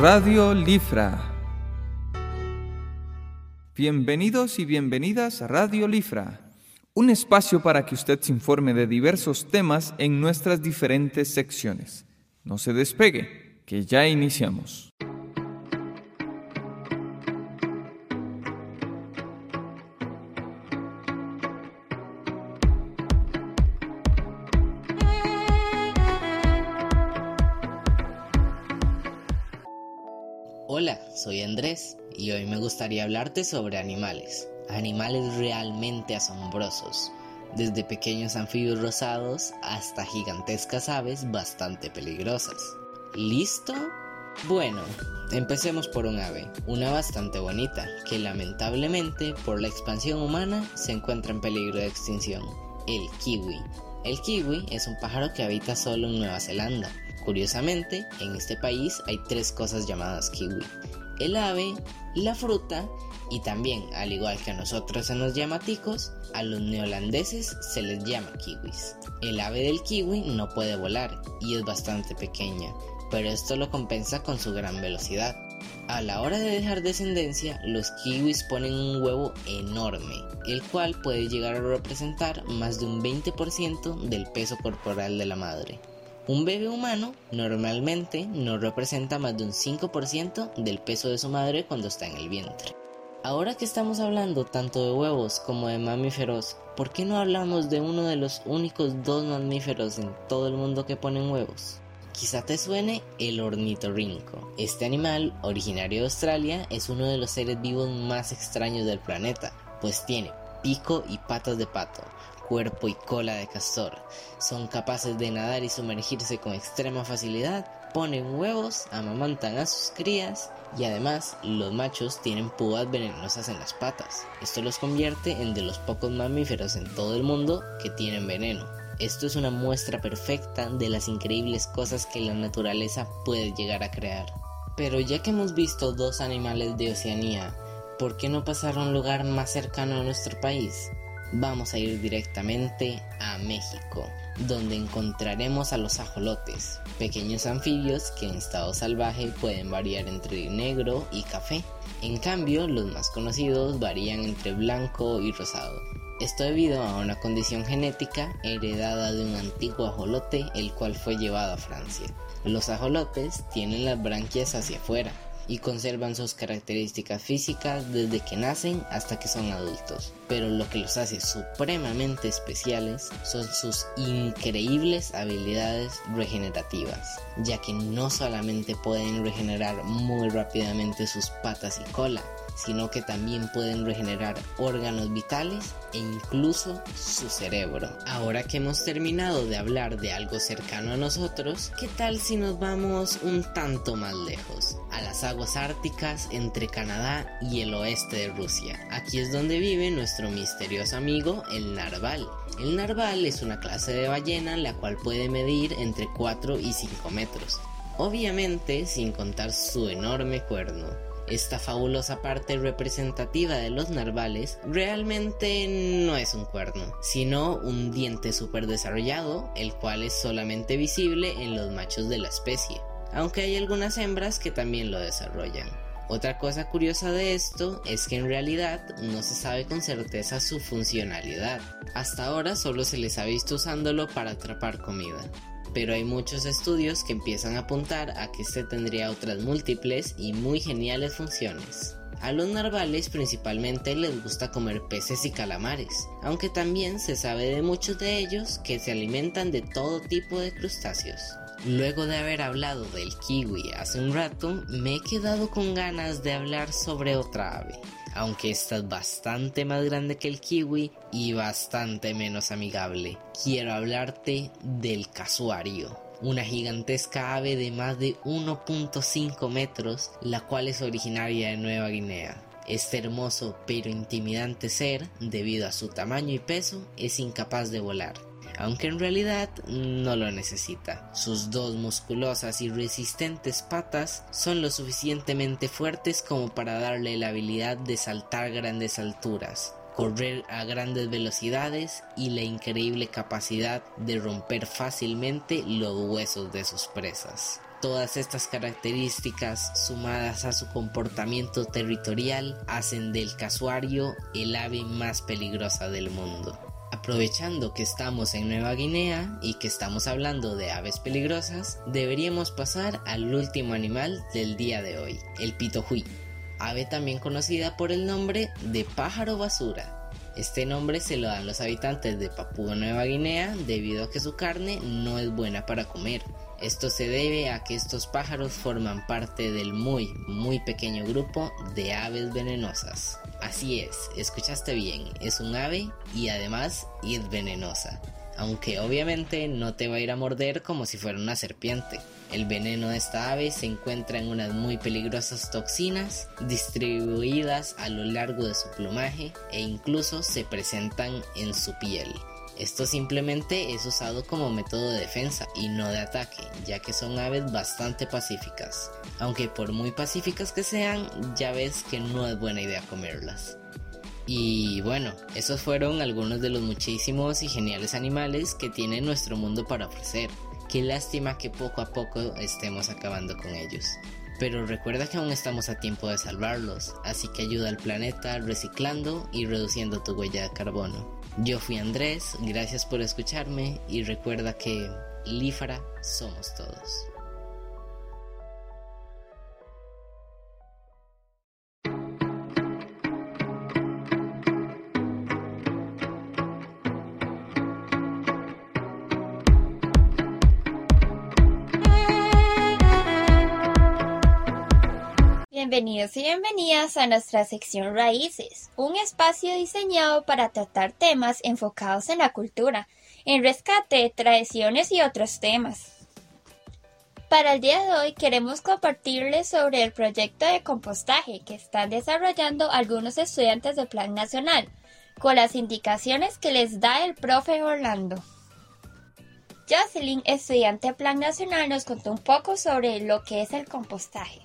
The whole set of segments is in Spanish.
Radio Lifra. Bienvenidos y bienvenidas a Radio Lifra, un espacio para que usted se informe de diversos temas en nuestras diferentes secciones. No se despegue, que ya iniciamos. Me gustaría hablarte sobre animales. Animales realmente asombrosos, desde pequeños anfibios rosados hasta gigantescas aves bastante peligrosas. ¿Listo? Bueno, empecemos por un ave, una bastante bonita, que lamentablemente por la expansión humana se encuentra en peligro de extinción, el kiwi. El kiwi es un pájaro que habita solo en Nueva Zelanda Curiosamente, en este país hay tres cosas llamadas kiwi. El ave, la fruta y también, al igual que a nosotros se nos llama ticos, a los neolandeses se les llama kiwis. El ave del kiwi no puede volar y es bastante pequeña, pero esto lo compensa con su gran velocidad. A la hora de dejar descendencia, los kiwis ponen un huevo enorme, el cual puede llegar a representar más de un 20% del peso corporal de la madre. Un bebé humano normalmente no representa más de un 5% del peso de su madre cuando está en el vientre. Ahora que estamos hablando tanto de huevos como de mamíferos, ¿por qué no hablamos de uno de los únicos dos mamíferos en todo el mundo que ponen huevos? Quizá te suene el ornitorrinco. Este animal, originario de Australia, es uno de los seres vivos más extraños del planeta, pues tiene pico y patas de pato, cuerpo y cola de castor. Son capaces de nadar y sumergirse con extrema facilidad, ponen huevos, amamantan a sus crías y además los machos tienen púas venenosas en las patas. Esto los convierte en de los pocos mamíferos en todo el mundo que tienen veneno. Esto es una muestra perfecta de las increíbles cosas que la naturaleza puede llegar a crear. Pero ya que hemos visto dos animales de Oceanía, ¿por qué no pasar a un lugar más cercano a nuestro país? Vamos a ir directamente a México, donde encontraremos a los ajolotes, pequeños anfibios que en estado salvaje pueden variar entre negro y café. En cambio, los más conocidos varían entre blanco y rosado. Esto debido a una condición genética heredada de un antiguo ajolote el cual fue llevado a Francia. Los ajolotes tienen las branquias hacia afuera, y conservan sus características físicas desde que nacen hasta que son adultos. Pero lo que los hace supremamente especiales son sus increíbles habilidades regenerativas, ya que no solamente pueden regenerar muy rápidamente sus patas y cola, sino que también pueden regenerar órganos vitales e incluso su cerebro. Ahora que hemos terminado de hablar de algo cercano a nosotros, ¿qué tal si nos vamos un tanto más lejos? A las aguas árticas entre Canadá y el oeste de Rusia. Aquí es donde vive nuestro misterioso amigo el narval. El narval es una clase de ballena la cual puede medir entre 4 y 5 metros. Obviamente sin contar su enorme cuerno. Esta fabulosa parte representativa de los narvales realmente no es un cuerno, sino un diente súper desarrollado, el cual es solamente visible en los machos de la especie, aunque hay algunas hembras que también lo desarrollan. Otra cosa curiosa de esto es que en realidad no se sabe con certeza su funcionalidad. Hasta ahora solo se les ha visto usándolo para atrapar comida pero hay muchos estudios que empiezan a apuntar a que este tendría otras múltiples y muy geniales funciones. A los narvales principalmente les gusta comer peces y calamares, aunque también se sabe de muchos de ellos que se alimentan de todo tipo de crustáceos. Luego de haber hablado del kiwi hace un rato, me he quedado con ganas de hablar sobre otra ave, aunque esta es bastante más grande que el kiwi y bastante menos amigable. Quiero hablarte del casuario, una gigantesca ave de más de 1.5 metros, la cual es originaria de Nueva Guinea. Este hermoso pero intimidante ser, debido a su tamaño y peso, es incapaz de volar aunque en realidad no lo necesita. Sus dos musculosas y resistentes patas son lo suficientemente fuertes como para darle la habilidad de saltar grandes alturas, correr a grandes velocidades y la increíble capacidad de romper fácilmente los huesos de sus presas. Todas estas características, sumadas a su comportamiento territorial, hacen del casuario el ave más peligrosa del mundo. Aprovechando que estamos en Nueva Guinea y que estamos hablando de aves peligrosas, deberíamos pasar al último animal del día de hoy, el pitojuí, ave también conocida por el nombre de pájaro basura. Este nombre se lo dan los habitantes de Papúa Nueva Guinea debido a que su carne no es buena para comer. Esto se debe a que estos pájaros forman parte del muy, muy pequeño grupo de aves venenosas. Así es, escuchaste bien, es un ave y además es venenosa aunque obviamente no te va a ir a morder como si fuera una serpiente. El veneno de esta ave se encuentra en unas muy peligrosas toxinas distribuidas a lo largo de su plumaje e incluso se presentan en su piel. Esto simplemente es usado como método de defensa y no de ataque, ya que son aves bastante pacíficas. Aunque por muy pacíficas que sean, ya ves que no es buena idea comerlas. Y bueno, esos fueron algunos de los muchísimos y geniales animales que tiene nuestro mundo para ofrecer. Qué lástima que poco a poco estemos acabando con ellos. Pero recuerda que aún estamos a tiempo de salvarlos, así que ayuda al planeta reciclando y reduciendo tu huella de carbono. Yo fui Andrés, gracias por escucharme y recuerda que Lífara somos todos. Bienvenidos y bienvenidas a nuestra sección Raíces, un espacio diseñado para tratar temas enfocados en la cultura, en rescate, tradiciones y otros temas. Para el día de hoy queremos compartirles sobre el proyecto de compostaje que están desarrollando algunos estudiantes de Plan Nacional, con las indicaciones que les da el profe Orlando. Jocelyn, estudiante de Plan Nacional, nos contó un poco sobre lo que es el compostaje.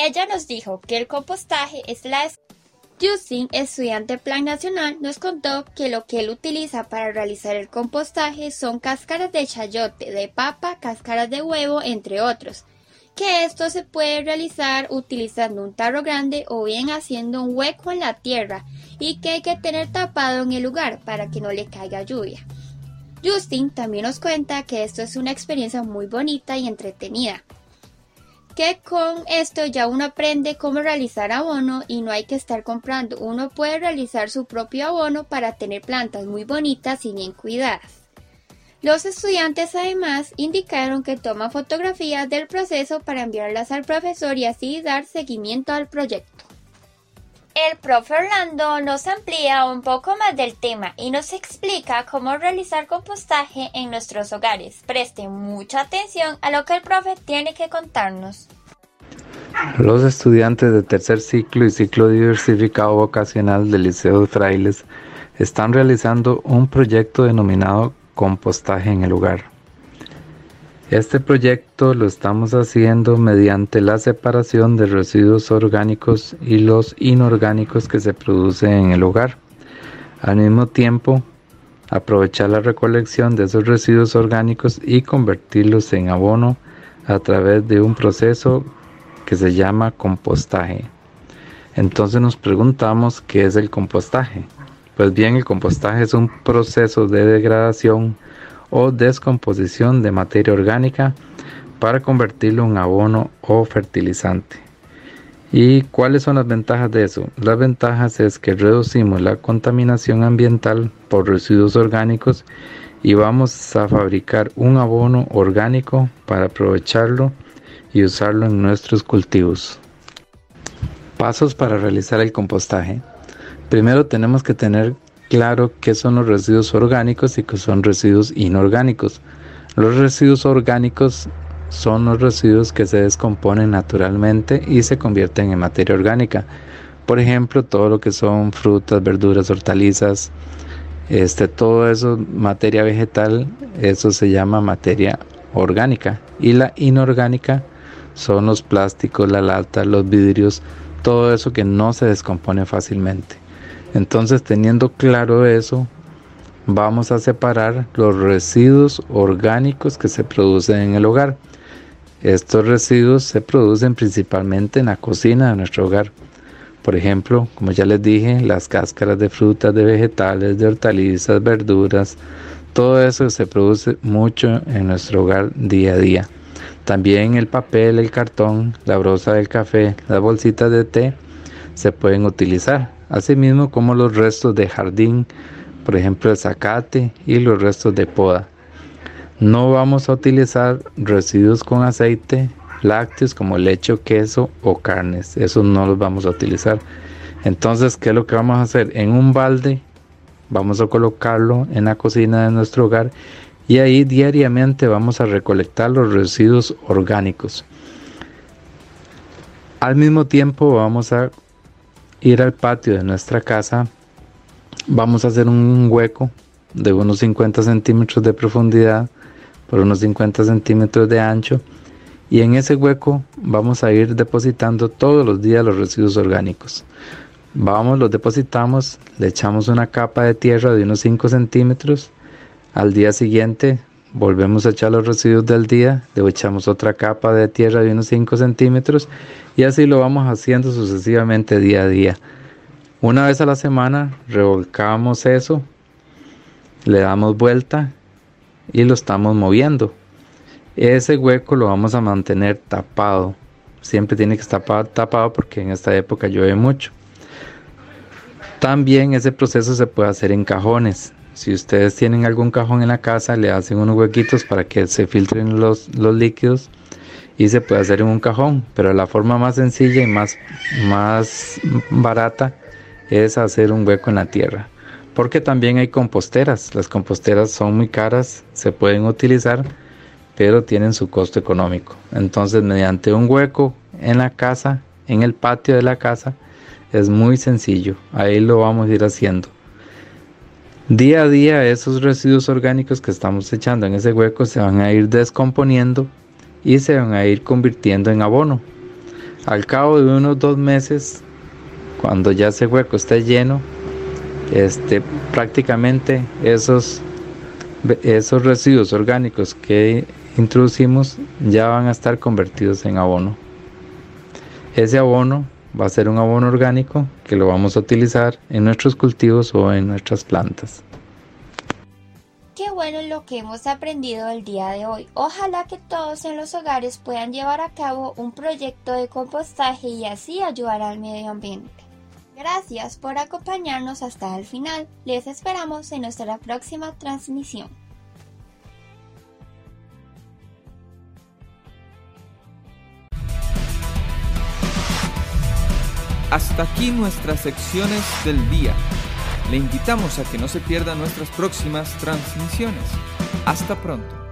Ella nos dijo que el compostaje es la... Justin, estudiante Plan Nacional, nos contó que lo que él utiliza para realizar el compostaje son cáscaras de chayote, de papa, cáscaras de huevo, entre otros. Que esto se puede realizar utilizando un tarro grande o bien haciendo un hueco en la tierra y que hay que tener tapado en el lugar para que no le caiga lluvia. Justin también nos cuenta que esto es una experiencia muy bonita y entretenida, que con esto ya uno aprende cómo realizar abono y no hay que estar comprando. Uno puede realizar su propio abono para tener plantas muy bonitas y bien cuidadas. Los estudiantes además indicaron que toman fotografías del proceso para enviarlas al profesor y así dar seguimiento al proyecto. El profe Orlando nos amplía un poco más del tema y nos explica cómo realizar compostaje en nuestros hogares. Preste mucha atención a lo que el profe tiene que contarnos. Los estudiantes de tercer ciclo y ciclo diversificado vocacional del Liceo de Frailes están realizando un proyecto denominado compostaje en el hogar. Este proyecto lo estamos haciendo mediante la separación de residuos orgánicos y los inorgánicos que se producen en el hogar. Al mismo tiempo, aprovechar la recolección de esos residuos orgánicos y convertirlos en abono a través de un proceso que se llama compostaje. Entonces nos preguntamos qué es el compostaje. Pues bien, el compostaje es un proceso de degradación o descomposición de materia orgánica para convertirlo en abono o fertilizante. ¿Y cuáles son las ventajas de eso? Las ventajas es que reducimos la contaminación ambiental por residuos orgánicos y vamos a fabricar un abono orgánico para aprovecharlo y usarlo en nuestros cultivos. Pasos para realizar el compostaje. Primero tenemos que tener claro qué son los residuos orgánicos y qué son residuos inorgánicos. Los residuos orgánicos son los residuos que se descomponen naturalmente y se convierten en materia orgánica. Por ejemplo, todo lo que son frutas, verduras, hortalizas, este, todo eso, materia vegetal, eso se llama materia orgánica. Y la inorgánica son los plásticos, la lata, los vidrios, todo eso que no se descompone fácilmente. Entonces, teniendo claro eso, vamos a separar los residuos orgánicos que se producen en el hogar. Estos residuos se producen principalmente en la cocina de nuestro hogar. Por ejemplo, como ya les dije, las cáscaras de frutas, de vegetales, de hortalizas, verduras, todo eso se produce mucho en nuestro hogar día a día. También el papel, el cartón, la brosa del café, las bolsitas de té se pueden utilizar, asimismo como los restos de jardín, por ejemplo el zacate y los restos de poda. No vamos a utilizar residuos con aceite, lácteos como leche, queso o carnes. Esos no los vamos a utilizar. Entonces, ¿qué es lo que vamos a hacer? En un balde vamos a colocarlo en la cocina de nuestro hogar y ahí diariamente vamos a recolectar los residuos orgánicos. Al mismo tiempo vamos a ir al patio de nuestra casa. Vamos a hacer un hueco de unos 50 centímetros de profundidad por unos 50 centímetros de ancho y en ese hueco vamos a ir depositando todos los días los residuos orgánicos. Vamos, los depositamos, le echamos una capa de tierra de unos 5 centímetros. Al día siguiente volvemos a echar los residuos del día, le echamos otra capa de tierra de unos 5 centímetros y así lo vamos haciendo sucesivamente día a día. Una vez a la semana revolcamos eso, le damos vuelta y lo estamos moviendo. Ese hueco lo vamos a mantener tapado. Siempre tiene que estar tapado porque en esta época llueve mucho. También ese proceso se puede hacer en cajones. Si ustedes tienen algún cajón en la casa, le hacen unos huequitos para que se filtren los, los líquidos y se puede hacer en un cajón. Pero la forma más sencilla y más, más barata es hacer un hueco en la tierra porque también hay composteras. Las composteras son muy caras, se pueden utilizar, pero tienen su costo económico. Entonces, mediante un hueco en la casa, en el patio de la casa, es muy sencillo. Ahí lo vamos a ir haciendo. Día a día esos residuos orgánicos que estamos echando en ese hueco se van a ir descomponiendo y se van a ir convirtiendo en abono. Al cabo de unos dos meses, cuando ya ese hueco esté lleno, este, prácticamente esos, esos residuos orgánicos que introducimos ya van a estar convertidos en abono. Ese abono va a ser un abono orgánico que lo vamos a utilizar en nuestros cultivos o en nuestras plantas. Bueno lo que hemos aprendido el día de hoy. Ojalá que todos en los hogares puedan llevar a cabo un proyecto de compostaje y así ayudar al medio ambiente. Gracias por acompañarnos hasta el final. Les esperamos en nuestra próxima transmisión. Hasta aquí nuestras secciones del día. Le invitamos a que no se pierdan nuestras próximas transmisiones. Hasta pronto.